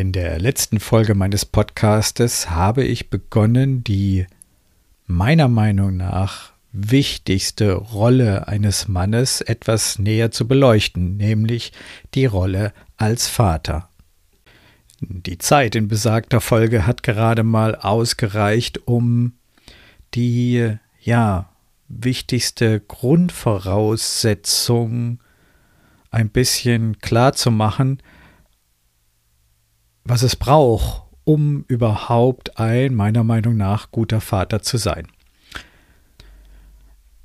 In der letzten Folge meines Podcastes habe ich begonnen, die meiner Meinung nach wichtigste Rolle eines Mannes etwas näher zu beleuchten, nämlich die Rolle als Vater. Die Zeit in besagter Folge hat gerade mal ausgereicht, um die ja wichtigste Grundvoraussetzung ein bisschen klar zu machen, was es braucht, um überhaupt ein meiner Meinung nach guter Vater zu sein.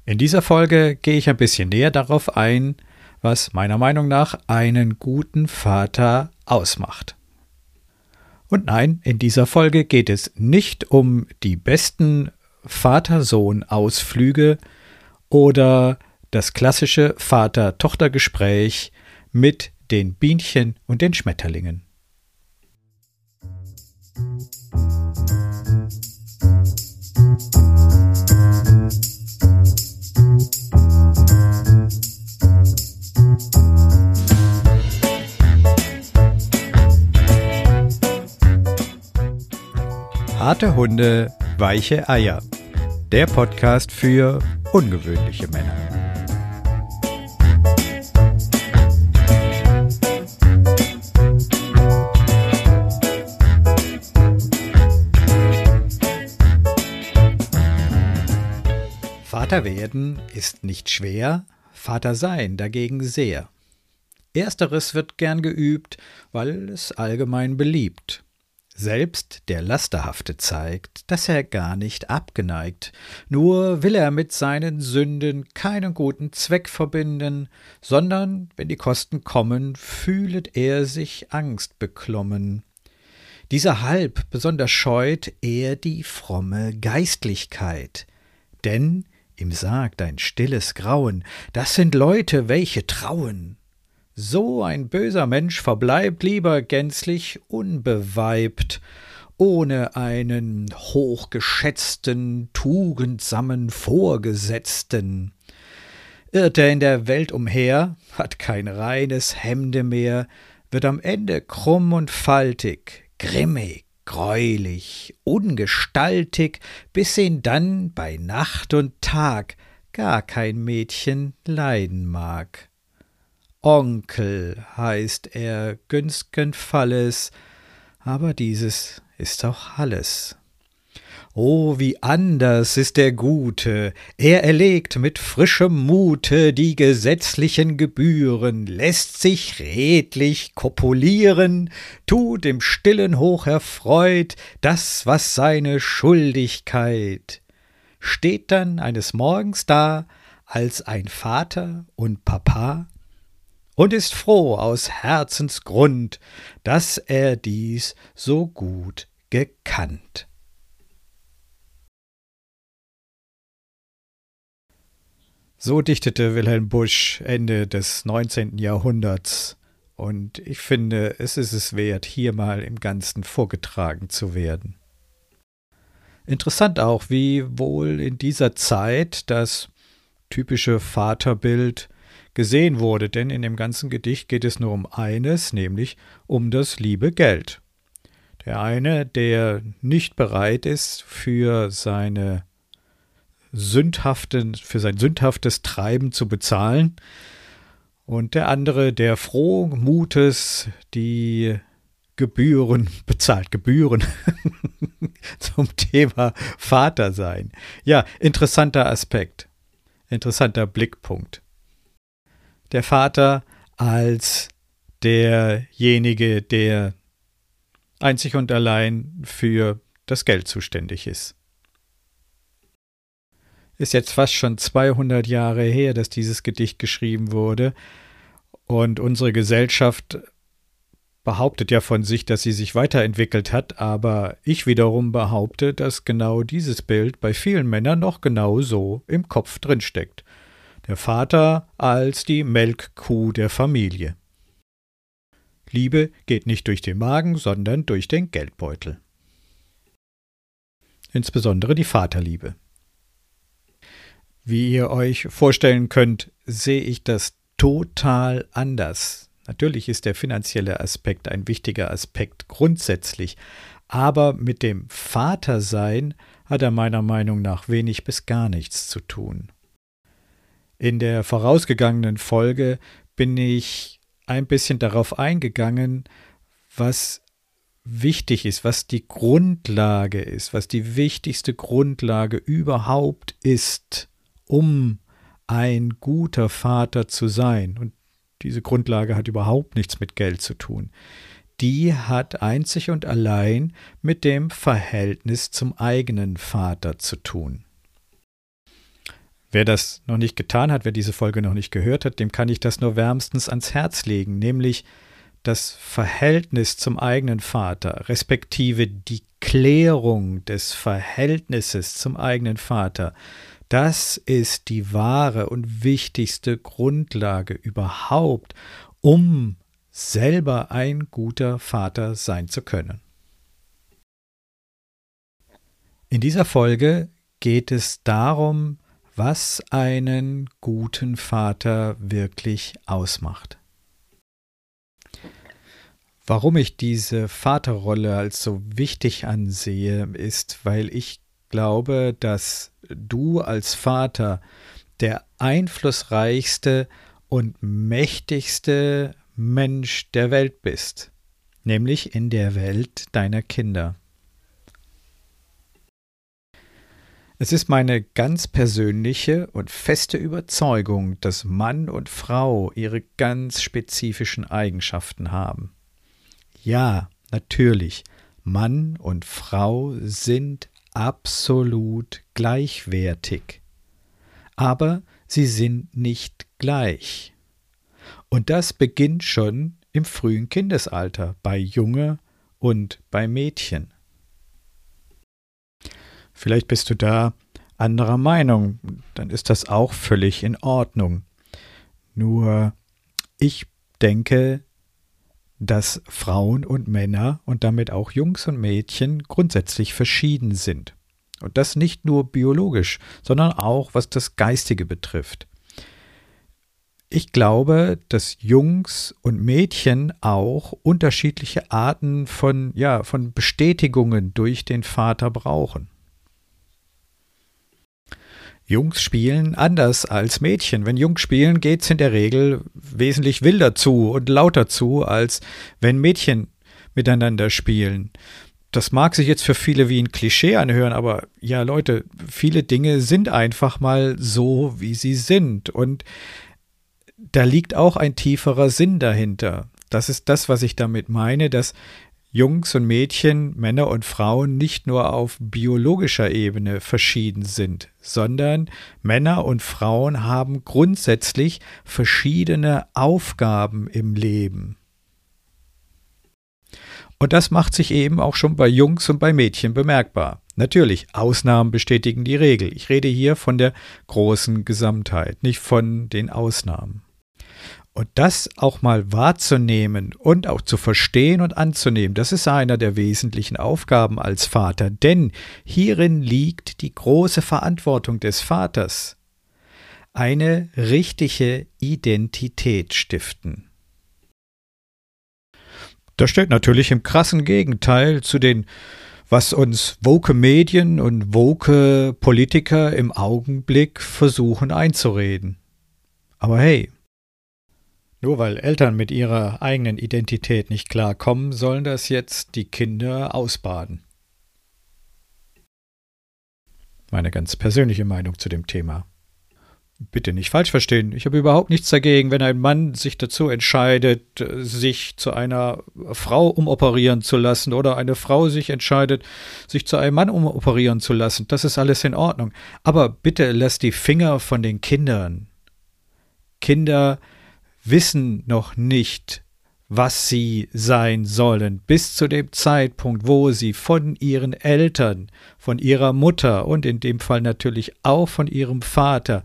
In dieser Folge gehe ich ein bisschen näher darauf ein, was meiner Meinung nach einen guten Vater ausmacht. Und nein, in dieser Folge geht es nicht um die besten Vater-Sohn-Ausflüge oder das klassische Vater-Tochter-Gespräch mit den Bienchen und den Schmetterlingen. Harte Hunde, weiche Eier. Der Podcast für ungewöhnliche Männer. Vater werden ist nicht schwer, Vater sein dagegen sehr. Ersteres wird gern geübt, weil es allgemein beliebt. Selbst der Lasterhafte zeigt, dass er gar nicht abgeneigt, nur will er mit seinen Sünden keinen guten Zweck verbinden, sondern, wenn die Kosten kommen, fühlet er sich angstbeklommen. Dieser halb besonders scheut er die fromme Geistlichkeit, denn ihm sagt ein stilles Grauen, das sind Leute, welche trauen. So ein böser Mensch verbleibt lieber gänzlich unbeweibt, ohne einen hochgeschätzten, tugendsamen Vorgesetzten. Irrt er in der Welt umher, hat kein reines Hemde mehr, wird am Ende krumm und faltig, grimmig, greulich, ungestaltig, bis ihn dann bei Nacht und Tag gar kein Mädchen leiden mag. Onkel heißt er günst'gen Falles, aber dieses ist auch alles. Oh, wie anders ist der Gute, er erlegt mit frischem Mute die gesetzlichen Gebühren, lässt sich redlich kopulieren, tut im stillen hoch erfreut das, was seine Schuldigkeit. Steht dann eines Morgens da, als ein Vater und Papa, und ist froh aus Herzensgrund, dass er dies so gut gekannt. So dichtete Wilhelm Busch Ende des 19. Jahrhunderts, und ich finde, es ist es wert, hier mal im Ganzen vorgetragen zu werden. Interessant auch, wie wohl in dieser Zeit das typische Vaterbild gesehen wurde, denn in dem ganzen Gedicht geht es nur um eines, nämlich um das liebe Geld. Der eine, der nicht bereit ist, für seine sündhaften, für sein sündhaftes Treiben zu bezahlen, und der andere, der froh Mutes die Gebühren bezahlt, Gebühren zum Thema Vater sein. Ja, interessanter Aspekt, interessanter Blickpunkt der Vater als derjenige, der einzig und allein für das Geld zuständig ist. Ist jetzt fast schon 200 Jahre her, dass dieses Gedicht geschrieben wurde. Und unsere Gesellschaft behauptet ja von sich, dass sie sich weiterentwickelt hat, aber ich wiederum behaupte, dass genau dieses Bild bei vielen Männern noch genau so im Kopf drinsteckt der Vater als die Melkkuh der Familie. Liebe geht nicht durch den Magen, sondern durch den Geldbeutel. Insbesondere die Vaterliebe. Wie ihr euch vorstellen könnt, sehe ich das total anders. Natürlich ist der finanzielle Aspekt ein wichtiger Aspekt grundsätzlich, aber mit dem Vatersein hat er meiner Meinung nach wenig bis gar nichts zu tun. In der vorausgegangenen Folge bin ich ein bisschen darauf eingegangen, was wichtig ist, was die Grundlage ist, was die wichtigste Grundlage überhaupt ist, um ein guter Vater zu sein. Und diese Grundlage hat überhaupt nichts mit Geld zu tun. Die hat einzig und allein mit dem Verhältnis zum eigenen Vater zu tun. Wer das noch nicht getan hat, wer diese Folge noch nicht gehört hat, dem kann ich das nur wärmstens ans Herz legen, nämlich das Verhältnis zum eigenen Vater, respektive die Klärung des Verhältnisses zum eigenen Vater, das ist die wahre und wichtigste Grundlage überhaupt, um selber ein guter Vater sein zu können. In dieser Folge geht es darum, was einen guten Vater wirklich ausmacht. Warum ich diese Vaterrolle als so wichtig ansehe, ist, weil ich glaube, dass du als Vater der einflussreichste und mächtigste Mensch der Welt bist, nämlich in der Welt deiner Kinder. Es ist meine ganz persönliche und feste Überzeugung, dass Mann und Frau ihre ganz spezifischen Eigenschaften haben. Ja, natürlich, Mann und Frau sind absolut gleichwertig. Aber sie sind nicht gleich. Und das beginnt schon im frühen Kindesalter, bei Junge und bei Mädchen. Vielleicht bist du da anderer Meinung, dann ist das auch völlig in Ordnung. Nur ich denke, dass Frauen und Männer und damit auch Jungs und Mädchen grundsätzlich verschieden sind. Und das nicht nur biologisch, sondern auch was das Geistige betrifft. Ich glaube, dass Jungs und Mädchen auch unterschiedliche Arten von, ja, von Bestätigungen durch den Vater brauchen. Jungs spielen anders als Mädchen. Wenn Jungs spielen, geht es in der Regel wesentlich wilder zu und lauter zu, als wenn Mädchen miteinander spielen. Das mag sich jetzt für viele wie ein Klischee anhören, aber ja, Leute, viele Dinge sind einfach mal so, wie sie sind. Und da liegt auch ein tieferer Sinn dahinter. Das ist das, was ich damit meine, dass Jungs und Mädchen, Männer und Frauen nicht nur auf biologischer Ebene verschieden sind, sondern Männer und Frauen haben grundsätzlich verschiedene Aufgaben im Leben. Und das macht sich eben auch schon bei Jungs und bei Mädchen bemerkbar. Natürlich, Ausnahmen bestätigen die Regel. Ich rede hier von der großen Gesamtheit, nicht von den Ausnahmen. Und das auch mal wahrzunehmen und auch zu verstehen und anzunehmen, das ist einer der wesentlichen Aufgaben als Vater, denn hierin liegt die große Verantwortung des Vaters. Eine richtige Identität stiften. Das steht natürlich im krassen Gegenteil zu den, was uns woke Medien und woke Politiker im Augenblick versuchen einzureden. Aber hey, nur weil Eltern mit ihrer eigenen Identität nicht klarkommen, sollen das jetzt die Kinder ausbaden. Meine ganz persönliche Meinung zu dem Thema. Bitte nicht falsch verstehen. Ich habe überhaupt nichts dagegen, wenn ein Mann sich dazu entscheidet, sich zu einer Frau umoperieren zu lassen oder eine Frau sich entscheidet, sich zu einem Mann umoperieren zu lassen. Das ist alles in Ordnung. Aber bitte lass die Finger von den Kindern. Kinder wissen noch nicht, was sie sein sollen, bis zu dem Zeitpunkt, wo sie von ihren Eltern, von ihrer Mutter und in dem Fall natürlich auch von ihrem Vater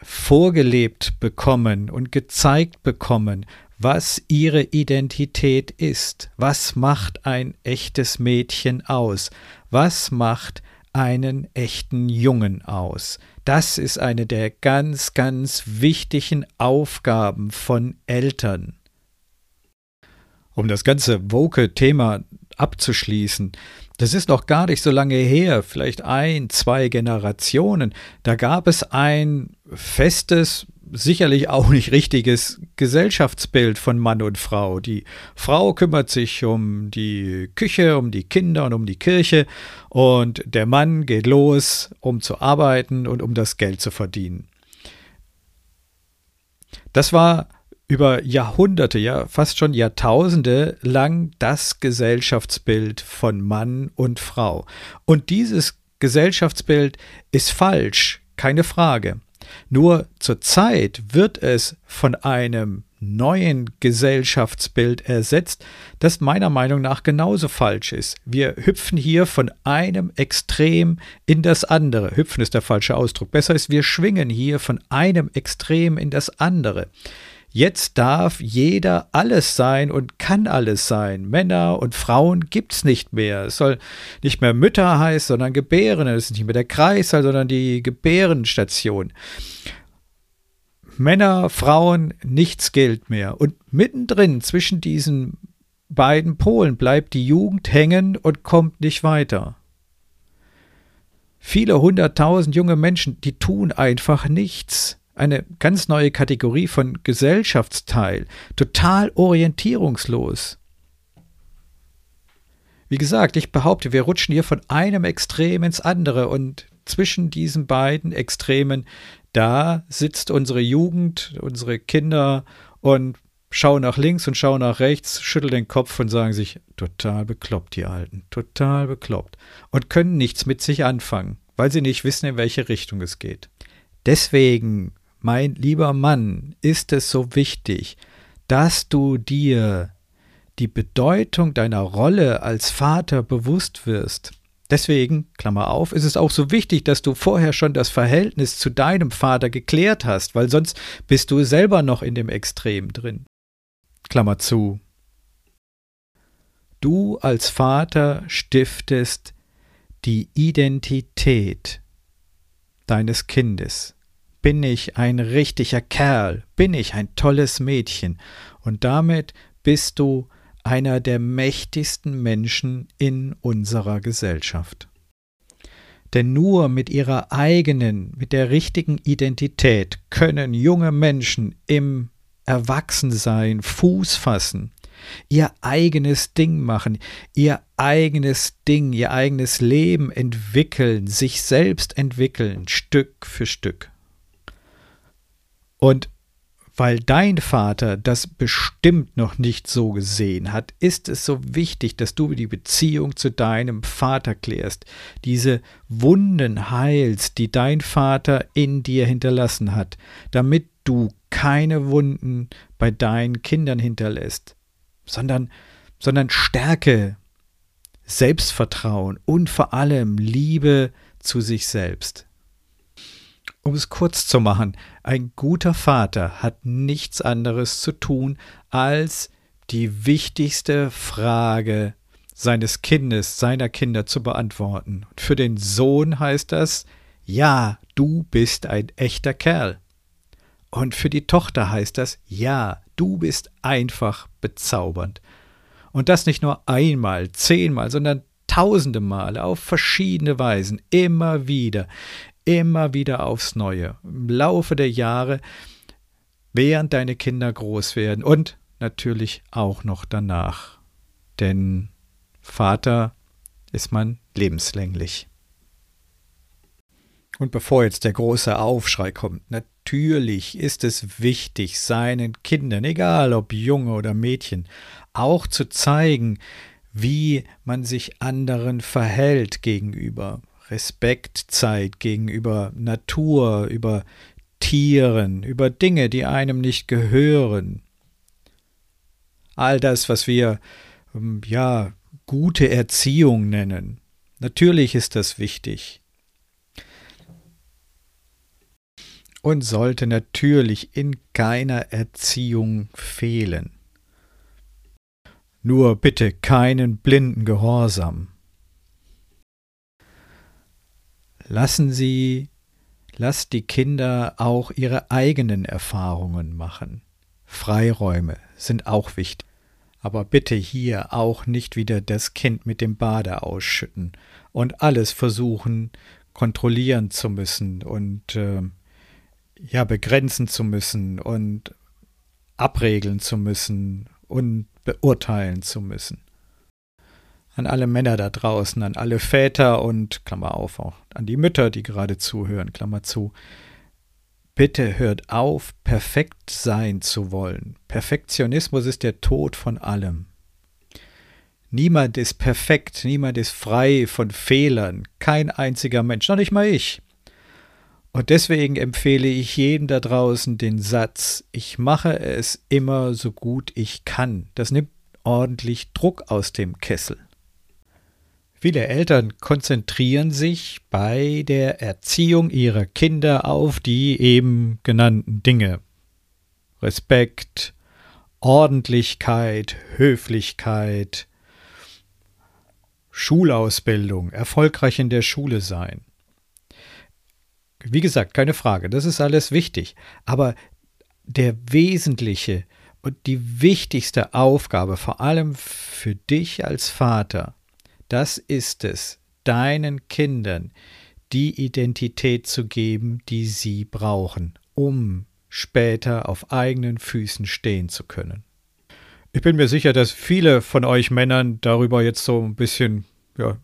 vorgelebt bekommen und gezeigt bekommen, was ihre Identität ist, was macht ein echtes Mädchen aus, was macht einen echten Jungen aus. Das ist eine der ganz, ganz wichtigen Aufgaben von Eltern. Um das ganze Woke-Thema abzuschließen, das ist noch gar nicht so lange her, vielleicht ein, zwei Generationen, da gab es ein festes, sicherlich auch nicht richtiges Gesellschaftsbild von Mann und Frau. Die Frau kümmert sich um die Küche, um die Kinder und um die Kirche und der Mann geht los, um zu arbeiten und um das Geld zu verdienen. Das war über Jahrhunderte, ja fast schon Jahrtausende lang das Gesellschaftsbild von Mann und Frau. Und dieses Gesellschaftsbild ist falsch, keine Frage. Nur zur Zeit wird es von einem neuen Gesellschaftsbild ersetzt, das meiner Meinung nach genauso falsch ist. Wir hüpfen hier von einem Extrem in das andere. Hüpfen ist der falsche Ausdruck. Besser ist, wir schwingen hier von einem Extrem in das andere. Jetzt darf jeder alles sein und kann alles sein. Männer und Frauen gibt's nicht mehr. Es soll nicht mehr Mütter heißen, sondern Gebären. Es ist nicht mehr der Kreißsaal, sondern die Gebärenstation. Männer, Frauen, nichts gilt mehr. Und mittendrin zwischen diesen beiden Polen bleibt die Jugend hängen und kommt nicht weiter. Viele hunderttausend junge Menschen, die tun einfach nichts eine ganz neue Kategorie von Gesellschaftsteil, total orientierungslos. Wie gesagt, ich behaupte, wir rutschen hier von einem Extrem ins andere und zwischen diesen beiden Extremen, da sitzt unsere Jugend, unsere Kinder und schauen nach links und schauen nach rechts, schütteln den Kopf und sagen sich, total bekloppt, die Alten, total bekloppt und können nichts mit sich anfangen, weil sie nicht wissen, in welche Richtung es geht. Deswegen mein lieber Mann, ist es so wichtig, dass du dir die Bedeutung deiner Rolle als Vater bewusst wirst. Deswegen, Klammer auf, ist es auch so wichtig, dass du vorher schon das Verhältnis zu deinem Vater geklärt hast, weil sonst bist du selber noch in dem Extrem drin. Klammer zu. Du als Vater stiftest die Identität deines Kindes bin ich ein richtiger Kerl, bin ich ein tolles Mädchen, und damit bist du einer der mächtigsten Menschen in unserer Gesellschaft. Denn nur mit ihrer eigenen, mit der richtigen Identität können junge Menschen im Erwachsensein Fuß fassen, ihr eigenes Ding machen, ihr eigenes Ding, ihr eigenes Leben entwickeln, sich selbst entwickeln, Stück für Stück. Und weil dein Vater das bestimmt noch nicht so gesehen hat, ist es so wichtig, dass du die Beziehung zu deinem Vater klärst, diese Wunden heilst, die dein Vater in dir hinterlassen hat, damit du keine Wunden bei deinen Kindern hinterlässt, sondern, sondern Stärke, Selbstvertrauen und vor allem Liebe zu sich selbst. Um es kurz zu machen, ein guter Vater hat nichts anderes zu tun, als die wichtigste Frage seines Kindes, seiner Kinder zu beantworten. Für den Sohn heißt das, ja, du bist ein echter Kerl. Und für die Tochter heißt das, ja, du bist einfach bezaubernd. Und das nicht nur einmal, zehnmal, sondern tausende Male auf verschiedene Weisen, immer wieder immer wieder aufs Neue, im Laufe der Jahre, während deine Kinder groß werden und natürlich auch noch danach. Denn Vater ist man lebenslänglich. Und bevor jetzt der große Aufschrei kommt, natürlich ist es wichtig, seinen Kindern, egal ob Junge oder Mädchen, auch zu zeigen, wie man sich anderen verhält gegenüber, Respekt zeigt gegenüber Natur, über Tieren, über Dinge, die einem nicht gehören. All das, was wir ähm, ja gute Erziehung nennen. Natürlich ist das wichtig. Und sollte natürlich in keiner Erziehung fehlen. Nur bitte keinen blinden Gehorsam. Lassen Sie, lasst die Kinder auch ihre eigenen Erfahrungen machen. Freiräume sind auch wichtig. Aber bitte hier auch nicht wieder das Kind mit dem Bade ausschütten und alles versuchen kontrollieren zu müssen und äh, ja begrenzen zu müssen und abregeln zu müssen und beurteilen zu müssen. An alle Männer da draußen, an alle Väter und, Klammer auf, auch an die Mütter, die gerade zuhören, Klammer zu, bitte hört auf, perfekt sein zu wollen. Perfektionismus ist der Tod von allem. Niemand ist perfekt, niemand ist frei von Fehlern, kein einziger Mensch, noch nicht mal ich. Und deswegen empfehle ich jedem da draußen den Satz, ich mache es immer so gut ich kann. Das nimmt ordentlich Druck aus dem Kessel. Viele Eltern konzentrieren sich bei der Erziehung ihrer Kinder auf die eben genannten Dinge. Respekt, Ordentlichkeit, Höflichkeit, Schulausbildung, erfolgreich in der Schule sein. Wie gesagt, keine Frage, das ist alles wichtig. Aber der wesentliche und die wichtigste Aufgabe, vor allem für dich als Vater, das ist es, deinen Kindern die Identität zu geben, die sie brauchen, um später auf eigenen Füßen stehen zu können. Ich bin mir sicher, dass viele von euch Männern darüber jetzt so ein bisschen ja,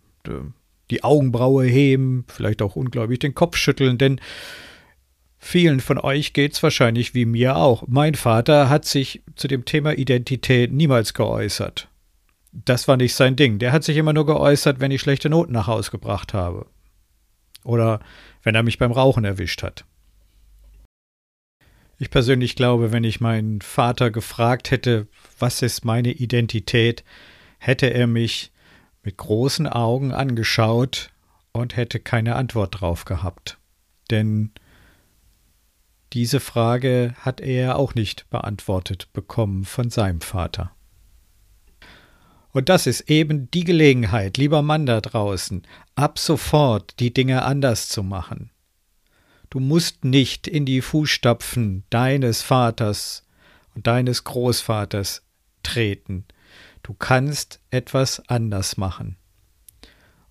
die Augenbraue heben, vielleicht auch unglaublich den Kopf schütteln, denn vielen von euch geht's wahrscheinlich wie mir auch. Mein Vater hat sich zu dem Thema Identität niemals geäußert. Das war nicht sein Ding. Der hat sich immer nur geäußert, wenn ich schlechte Noten nach Hause gebracht habe. Oder wenn er mich beim Rauchen erwischt hat. Ich persönlich glaube, wenn ich meinen Vater gefragt hätte, was ist meine Identität, hätte er mich mit großen Augen angeschaut und hätte keine Antwort drauf gehabt. Denn diese Frage hat er auch nicht beantwortet bekommen von seinem Vater. Und das ist eben die Gelegenheit, lieber Mann da draußen, ab sofort die Dinge anders zu machen. Du musst nicht in die Fußstapfen deines Vaters und deines Großvaters treten. Du kannst etwas anders machen.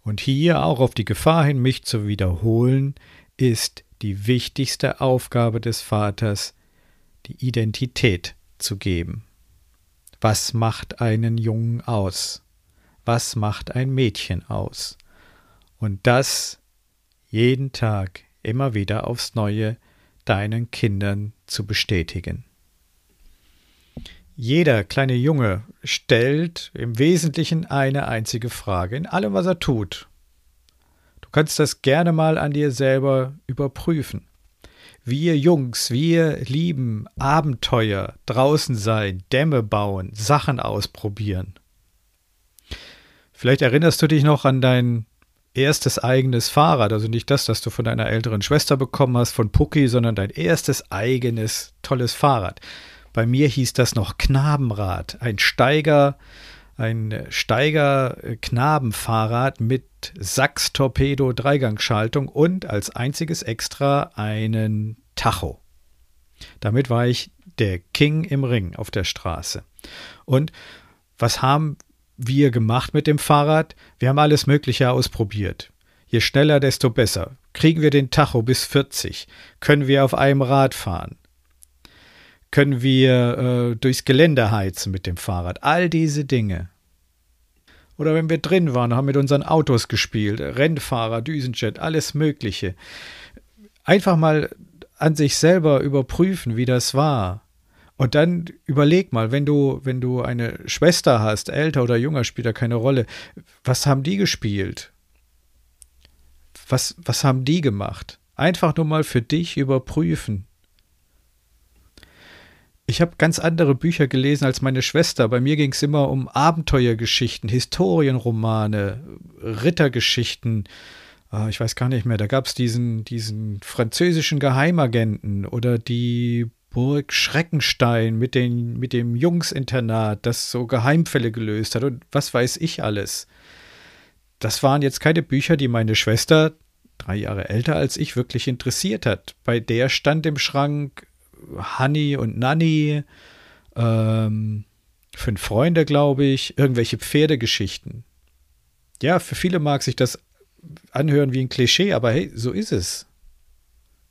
Und hier auch auf die Gefahr hin, mich zu wiederholen, ist die wichtigste Aufgabe des Vaters, die Identität zu geben. Was macht einen Jungen aus? Was macht ein Mädchen aus? Und das jeden Tag immer wieder aufs Neue deinen Kindern zu bestätigen. Jeder kleine Junge stellt im Wesentlichen eine einzige Frage in allem, was er tut. Du kannst das gerne mal an dir selber überprüfen. Wir Jungs, wir lieben Abenteuer, draußen sein, Dämme bauen, Sachen ausprobieren. Vielleicht erinnerst du dich noch an dein erstes eigenes Fahrrad, also nicht das, das du von deiner älteren Schwester bekommen hast, von Pucki, sondern dein erstes eigenes tolles Fahrrad. Bei mir hieß das noch Knabenrad, ein Steiger, ein Steiger-Knabenfahrrad mit Sachs-Torpedo-Dreigangschaltung und als einziges Extra einen Tacho. Damit war ich der King im Ring auf der Straße. Und was haben wir gemacht mit dem Fahrrad? Wir haben alles Mögliche ausprobiert. Je schneller, desto besser. Kriegen wir den Tacho bis 40? Können wir auf einem Rad fahren? Können wir äh, durchs Gelände heizen mit dem Fahrrad. All diese Dinge. Oder wenn wir drin waren, haben mit unseren Autos gespielt, Rennfahrer, Düsenjet, alles Mögliche. Einfach mal an sich selber überprüfen, wie das war. Und dann überleg mal, wenn du, wenn du eine Schwester hast, älter oder jünger, spielt da keine Rolle, was haben die gespielt? Was, was haben die gemacht? Einfach nur mal für dich überprüfen. Ich habe ganz andere Bücher gelesen als meine Schwester. Bei mir ging es immer um Abenteuergeschichten, Historienromane, Rittergeschichten. Ah, ich weiß gar nicht mehr. Da gab es diesen, diesen französischen Geheimagenten oder die Burg Schreckenstein mit, den, mit dem Jungsinternat, das so Geheimfälle gelöst hat und was weiß ich alles. Das waren jetzt keine Bücher, die meine Schwester, drei Jahre älter als ich, wirklich interessiert hat. Bei der stand im Schrank Honey und Nanny, ähm, fünf Freunde, glaube ich, irgendwelche Pferdegeschichten. Ja, für viele mag sich das anhören wie ein Klischee, aber hey, so ist es.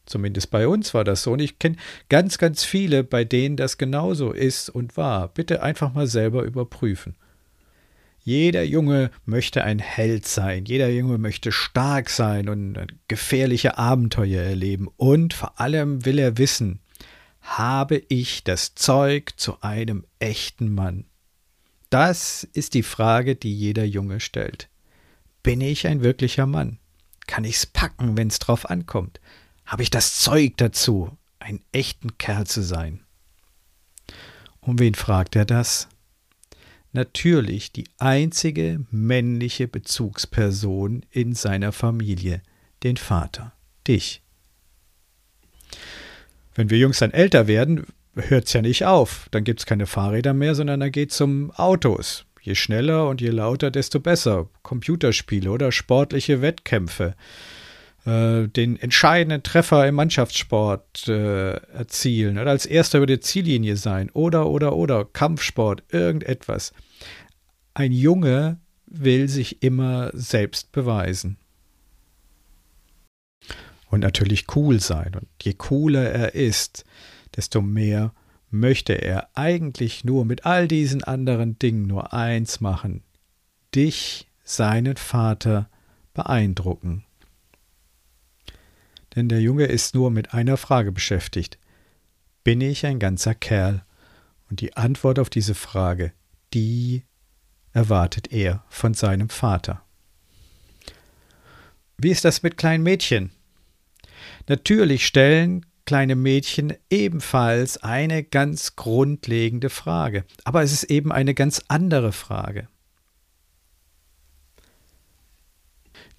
Zumindest bei uns war das so. Und ich kenne ganz, ganz viele, bei denen das genauso ist und war. Bitte einfach mal selber überprüfen. Jeder Junge möchte ein Held sein, jeder Junge möchte stark sein und gefährliche Abenteuer erleben. Und vor allem will er wissen, habe ich das Zeug zu einem echten Mann? Das ist die Frage, die jeder Junge stellt. Bin ich ein wirklicher Mann? Kann ich's packen, wenn's drauf ankommt? Habe ich das Zeug dazu, ein echten Kerl zu sein? Um wen fragt er das? Natürlich die einzige männliche Bezugsperson in seiner Familie, den Vater, dich. Wenn wir Jungs dann älter werden, hört es ja nicht auf. Dann gibt es keine Fahrräder mehr, sondern dann geht es um Autos. Je schneller und je lauter, desto besser. Computerspiele oder sportliche Wettkämpfe. Äh, den entscheidenden Treffer im Mannschaftssport äh, erzielen oder als erster über die Ziellinie sein oder, oder, oder Kampfsport, irgendetwas. Ein Junge will sich immer selbst beweisen. Und natürlich cool sein. Und je cooler er ist, desto mehr möchte er eigentlich nur mit all diesen anderen Dingen nur eins machen, dich, seinen Vater, beeindrucken. Denn der Junge ist nur mit einer Frage beschäftigt. Bin ich ein ganzer Kerl? Und die Antwort auf diese Frage, die erwartet er von seinem Vater. Wie ist das mit kleinen Mädchen? Natürlich stellen kleine Mädchen ebenfalls eine ganz grundlegende Frage, aber es ist eben eine ganz andere Frage.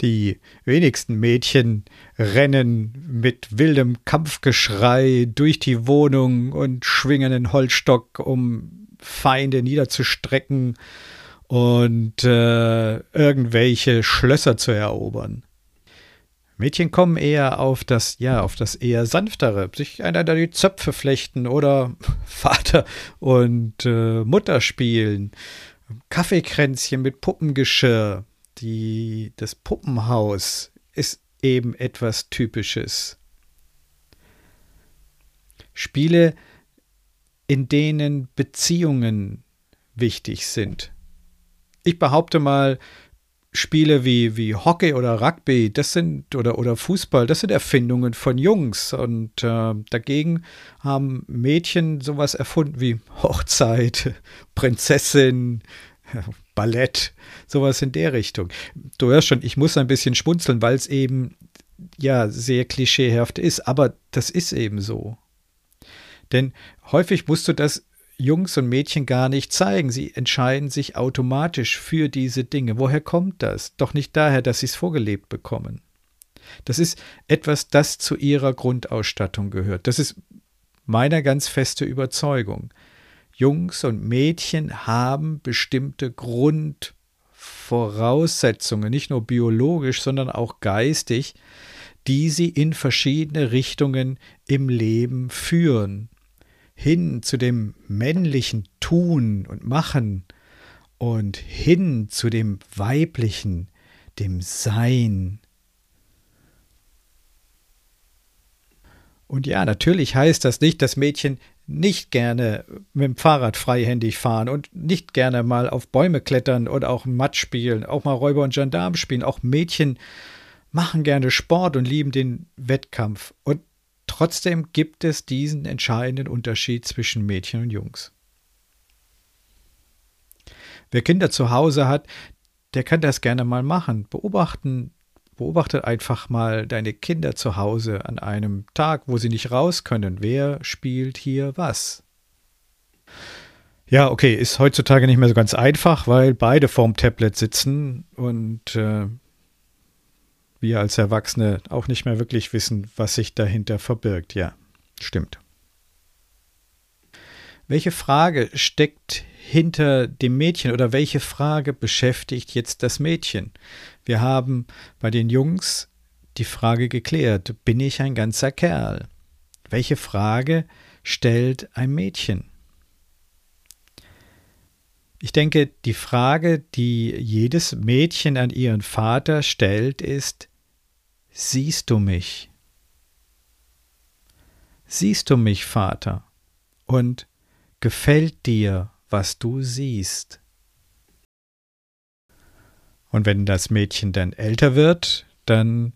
Die wenigsten Mädchen rennen mit wildem Kampfgeschrei durch die Wohnung und schwingen den Holzstock, um Feinde niederzustrecken und äh, irgendwelche Schlösser zu erobern. Mädchen kommen eher auf das, ja, auf das eher sanftere, sich einander die Zöpfe flechten oder Vater und äh, Mutter spielen, Kaffeekränzchen mit Puppengeschirr, die, das Puppenhaus ist eben etwas Typisches. Spiele, in denen Beziehungen wichtig sind. Ich behaupte mal, Spiele wie, wie Hockey oder Rugby, das sind, oder, oder Fußball, das sind Erfindungen von Jungs. Und äh, dagegen haben Mädchen sowas erfunden wie Hochzeit, Prinzessin, Ballett, sowas in der Richtung. Du hörst schon, ich muss ein bisschen schmunzeln, weil es eben ja sehr klischeehaft ist, aber das ist eben so. Denn häufig musst du das Jungs und Mädchen gar nicht zeigen. Sie entscheiden sich automatisch für diese Dinge. Woher kommt das? Doch nicht daher, dass sie es vorgelebt bekommen. Das ist etwas, das zu ihrer Grundausstattung gehört. Das ist meine ganz feste Überzeugung. Jungs und Mädchen haben bestimmte Grundvoraussetzungen, nicht nur biologisch, sondern auch geistig, die sie in verschiedene Richtungen im Leben führen hin zu dem männlichen Tun und Machen und hin zu dem weiblichen, dem Sein. Und ja, natürlich heißt das nicht, dass Mädchen nicht gerne mit dem Fahrrad freihändig fahren und nicht gerne mal auf Bäume klettern und auch Matsch spielen, auch mal Räuber und Gendarm spielen. Auch Mädchen machen gerne Sport und lieben den Wettkampf. Und Trotzdem gibt es diesen entscheidenden Unterschied zwischen Mädchen und Jungs. Wer Kinder zu Hause hat, der kann das gerne mal machen. Beobachten, beobachte einfach mal deine Kinder zu Hause an einem Tag, wo sie nicht raus können. Wer spielt hier was? Ja, okay, ist heutzutage nicht mehr so ganz einfach, weil beide vorm Tablet sitzen und äh, wir als Erwachsene auch nicht mehr wirklich wissen, was sich dahinter verbirgt. Ja, stimmt. Welche Frage steckt hinter dem Mädchen oder welche Frage beschäftigt jetzt das Mädchen? Wir haben bei den Jungs die Frage geklärt, bin ich ein ganzer Kerl? Welche Frage stellt ein Mädchen? Ich denke, die Frage, die jedes Mädchen an ihren Vater stellt, ist, siehst du mich? Siehst du mich, Vater? Und gefällt dir, was du siehst? Und wenn das Mädchen dann älter wird, dann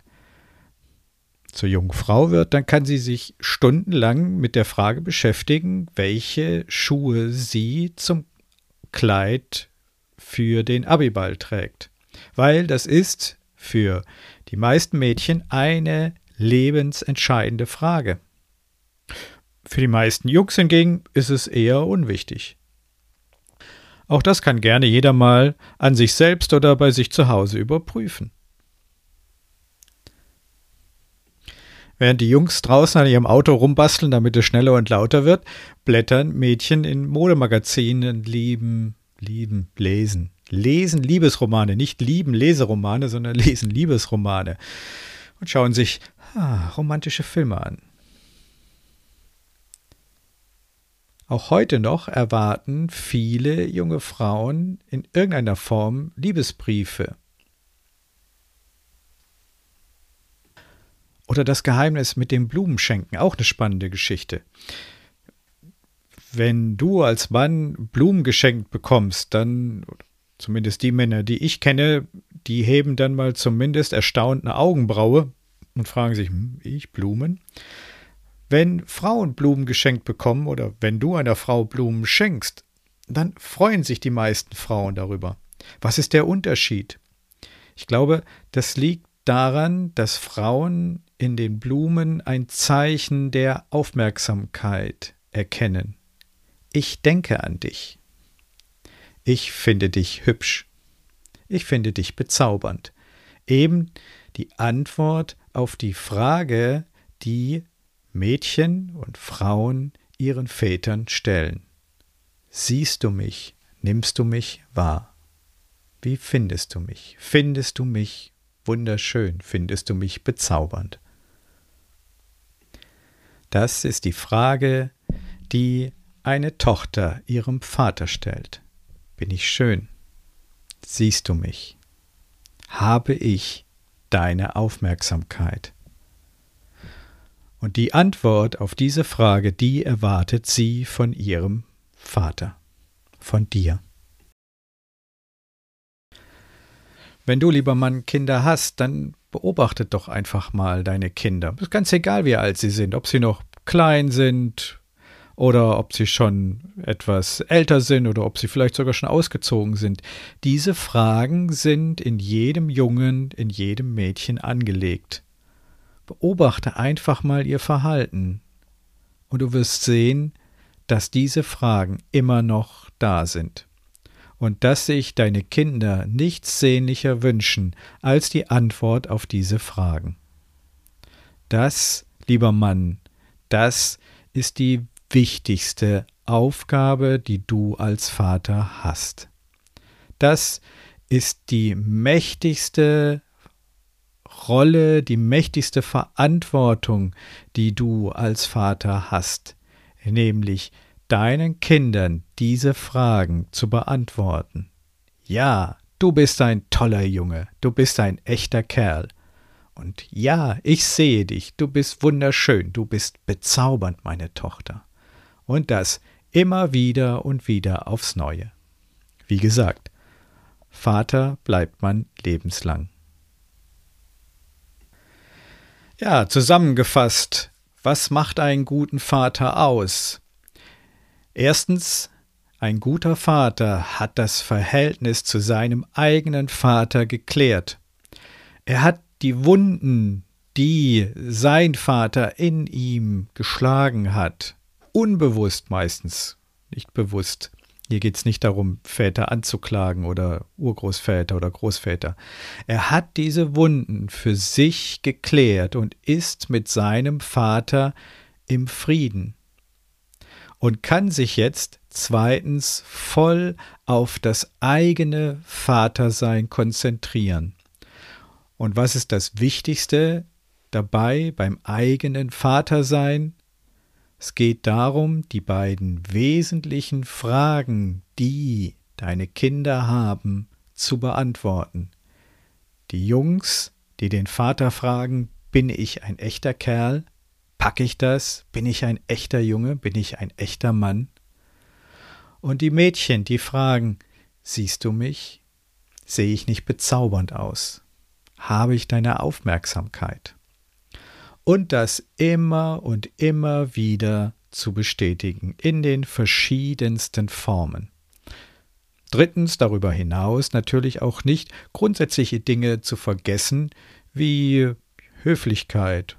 zur jungen Frau wird, dann kann sie sich stundenlang mit der Frage beschäftigen, welche Schuhe sie zum Kleid für den Abiball trägt. Weil das ist für die meisten Mädchen eine lebensentscheidende Frage. Für die meisten Jungs hingegen ist es eher unwichtig. Auch das kann gerne jeder mal an sich selbst oder bei sich zu Hause überprüfen. Während die Jungs draußen an ihrem Auto rumbasteln, damit es schneller und lauter wird, blättern Mädchen in Modemagazinen, lieben, lieben, lesen. Lesen Liebesromane, nicht lieben Leseromane, sondern lesen Liebesromane. Und schauen sich ah, romantische Filme an. Auch heute noch erwarten viele junge Frauen in irgendeiner Form Liebesbriefe. Oder das Geheimnis mit dem Blumenschenken, auch eine spannende Geschichte. Wenn du als Mann Blumen geschenkt bekommst, dann, zumindest die Männer, die ich kenne, die heben dann mal zumindest erstaunt eine Augenbraue und fragen sich, hm, ich Blumen? Wenn Frauen Blumen geschenkt bekommen oder wenn du einer Frau Blumen schenkst, dann freuen sich die meisten Frauen darüber. Was ist der Unterschied? Ich glaube, das liegt daran, dass Frauen in den Blumen ein Zeichen der Aufmerksamkeit erkennen. Ich denke an dich. Ich finde dich hübsch. Ich finde dich bezaubernd. Eben die Antwort auf die Frage, die Mädchen und Frauen ihren Vätern stellen. Siehst du mich, nimmst du mich wahr? Wie findest du mich? Findest du mich wunderschön? Findest du mich bezaubernd? Das ist die Frage, die eine Tochter ihrem Vater stellt. Bin ich schön? Siehst du mich? Habe ich deine Aufmerksamkeit? Und die Antwort auf diese Frage, die erwartet sie von ihrem Vater, von dir. Wenn du, lieber Mann, Kinder hast, dann beobachtet doch einfach mal deine Kinder. Ist ganz egal, wie alt sie sind, ob sie noch klein sind oder ob sie schon etwas älter sind oder ob sie vielleicht sogar schon ausgezogen sind. Diese Fragen sind in jedem Jungen, in jedem Mädchen angelegt. Beobachte einfach mal ihr Verhalten und du wirst sehen, dass diese Fragen immer noch da sind und dass sich deine Kinder nichts sehnlicher wünschen als die Antwort auf diese Fragen. Das, lieber Mann, das ist die wichtigste Aufgabe, die du als Vater hast. Das ist die mächtigste Rolle, die mächtigste Verantwortung, die du als Vater hast, nämlich deinen Kindern diese Fragen zu beantworten. Ja, du bist ein toller Junge, du bist ein echter Kerl. Und ja, ich sehe dich, du bist wunderschön, du bist bezaubernd, meine Tochter. Und das immer wieder und wieder aufs Neue. Wie gesagt, Vater bleibt man lebenslang. Ja, zusammengefasst, was macht einen guten Vater aus? Erstens, ein guter Vater hat das Verhältnis zu seinem eigenen Vater geklärt. Er hat die Wunden, die sein Vater in ihm geschlagen hat, unbewusst meistens, nicht bewusst, hier geht es nicht darum, Väter anzuklagen oder Urgroßväter oder Großväter. Er hat diese Wunden für sich geklärt und ist mit seinem Vater im Frieden und kann sich jetzt zweitens voll auf das eigene Vatersein konzentrieren. Und was ist das Wichtigste dabei beim eigenen Vatersein? Es geht darum, die beiden wesentlichen Fragen, die deine Kinder haben, zu beantworten. Die Jungs, die den Vater fragen, bin ich ein echter Kerl? Packe ich das? Bin ich ein echter Junge? Bin ich ein echter Mann? Und die Mädchen, die fragen, siehst du mich? Sehe ich nicht bezaubernd aus? Habe ich deine Aufmerksamkeit? Und das immer und immer wieder zu bestätigen in den verschiedensten Formen. Drittens darüber hinaus natürlich auch nicht grundsätzliche Dinge zu vergessen wie Höflichkeit,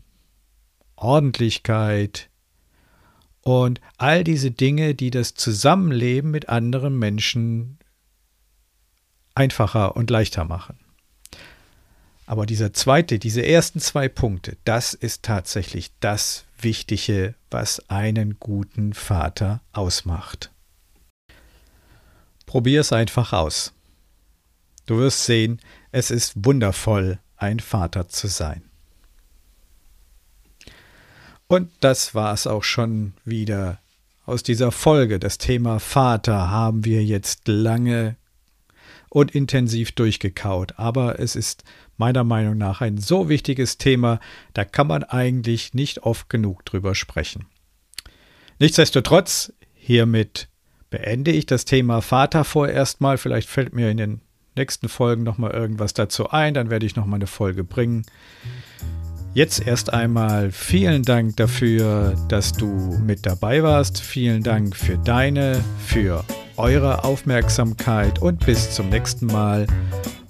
Ordentlichkeit und all diese Dinge, die das Zusammenleben mit anderen Menschen einfacher und leichter machen. Aber dieser zweite, diese ersten zwei Punkte, das ist tatsächlich das Wichtige, was einen guten Vater ausmacht. Probier es einfach aus. Du wirst sehen, es ist wundervoll, ein Vater zu sein. Und das war es auch schon wieder aus dieser Folge. Das Thema Vater haben wir jetzt lange und intensiv durchgekaut, aber es ist meiner Meinung nach ein so wichtiges Thema, da kann man eigentlich nicht oft genug drüber sprechen. Nichtsdestotrotz, hiermit beende ich das Thema Vater vorerst mal. Vielleicht fällt mir in den nächsten Folgen nochmal irgendwas dazu ein, dann werde ich nochmal eine Folge bringen. Jetzt erst einmal vielen Dank dafür, dass du mit dabei warst. Vielen Dank für deine, für eure Aufmerksamkeit und bis zum nächsten Mal.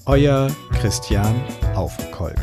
Euer Christian Aufkolk.